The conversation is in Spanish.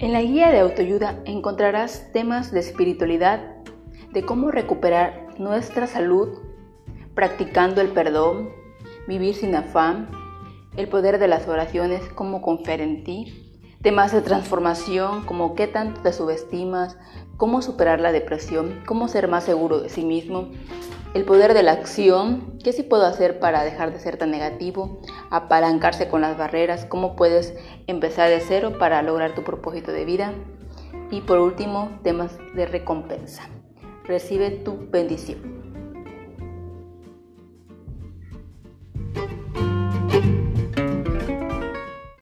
En la guía de autoayuda encontrarás temas de espiritualidad, de cómo recuperar nuestra salud, practicando el perdón, vivir sin afán, el poder de las oraciones, cómo confiar en ti, temas de transformación como qué tanto te subestimas, cómo superar la depresión, cómo ser más seguro de sí mismo, el poder de la acción, qué sí puedo hacer para dejar de ser tan negativo, apalancarse con las barreras, cómo puedes empezar de cero para lograr tu propósito de vida y por último temas de recompensa. Recibe tu bendición.